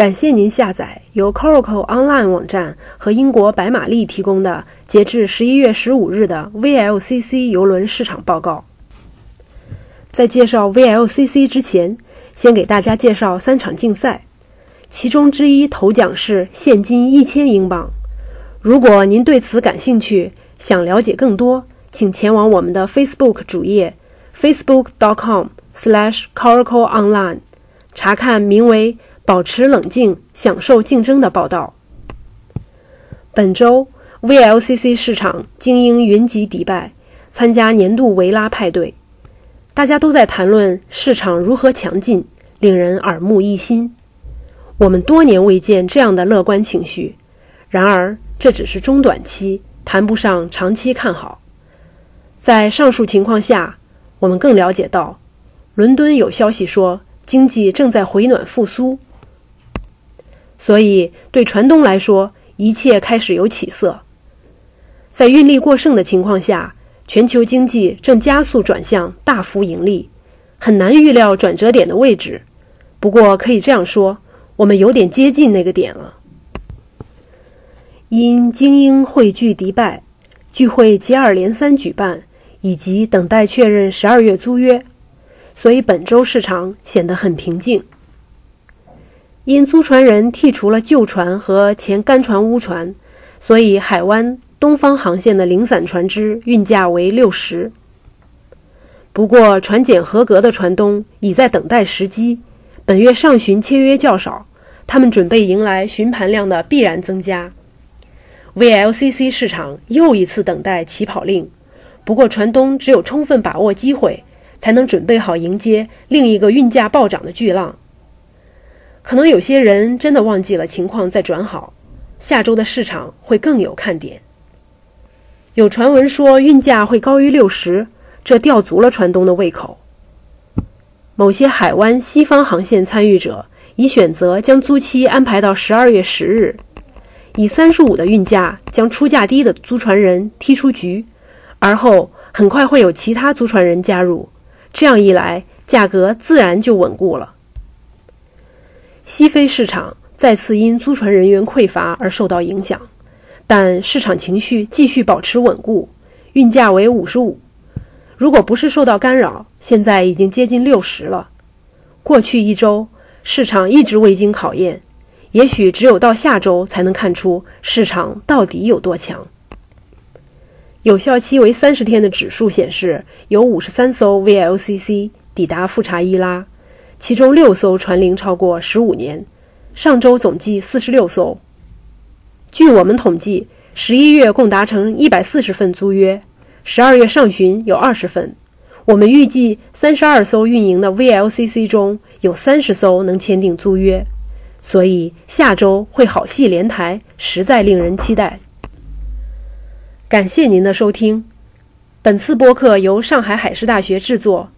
感谢您下载由 Coracle Online 网站和英国白玛丽提供的截至十一月十五日的 VLCC 邮轮市场报告。在介绍 VLCC 之前，先给大家介绍三场竞赛，其中之一头奖是现金一千英镑。如果您对此感兴趣，想了解更多，请前往我们的 Facebook 主页 facebook.com/slash Coracle Online 查看名为。保持冷静，享受竞争的报道。本周 VLCC 市场精英云集迪拜，参加年度维拉派对。大家都在谈论市场如何强劲，令人耳目一新。我们多年未见这样的乐观情绪。然而，这只是中短期，谈不上长期看好。在上述情况下，我们更了解到，伦敦有消息说经济正在回暖复苏。所以，对船东来说，一切开始有起色。在运力过剩的情况下，全球经济正加速转向大幅盈利，很难预料转折点的位置。不过，可以这样说，我们有点接近那个点了。因精英汇聚迪拜，聚会接二连三举办，以及等待确认十二月租约，所以本周市场显得很平静。因租船人剔除了旧船和前干船坞船，所以海湾东方航线的零散船只运价为六十。不过，船检合格的船东已在等待时机。本月上旬签约较少，他们准备迎来询盘量的必然增加。VLCC 市场又一次等待起跑令。不过，船东只有充分把握机会，才能准备好迎接另一个运价暴涨的巨浪。可能有些人真的忘记了情况在转好，下周的市场会更有看点。有传闻说运价会高于六十，这吊足了船东的胃口。某些海湾西方航线参与者已选择将租期安排到十二月十日，以三十五的运价将出价低的租船人踢出局，而后很快会有其他租船人加入，这样一来，价格自然就稳固了。西非市场再次因租船人员匮乏而受到影响，但市场情绪继续保持稳固，运价为五十五。如果不是受到干扰，现在已经接近六十了。过去一周市场一直未经考验，也许只有到下周才能看出市场到底有多强。有效期为三十天的指数显示，有五十三艘 VLCC 抵达富查伊拉。其中六艘船龄超过十五年，上周总计四十六艘。据我们统计，十一月共达成一百四十份租约，十二月上旬有二十份。我们预计三十二艘运营的 VLCC 中有三十艘能签订租约，所以下周会好戏连台，实在令人期待。感谢您的收听，本次播客由上海海事大学制作。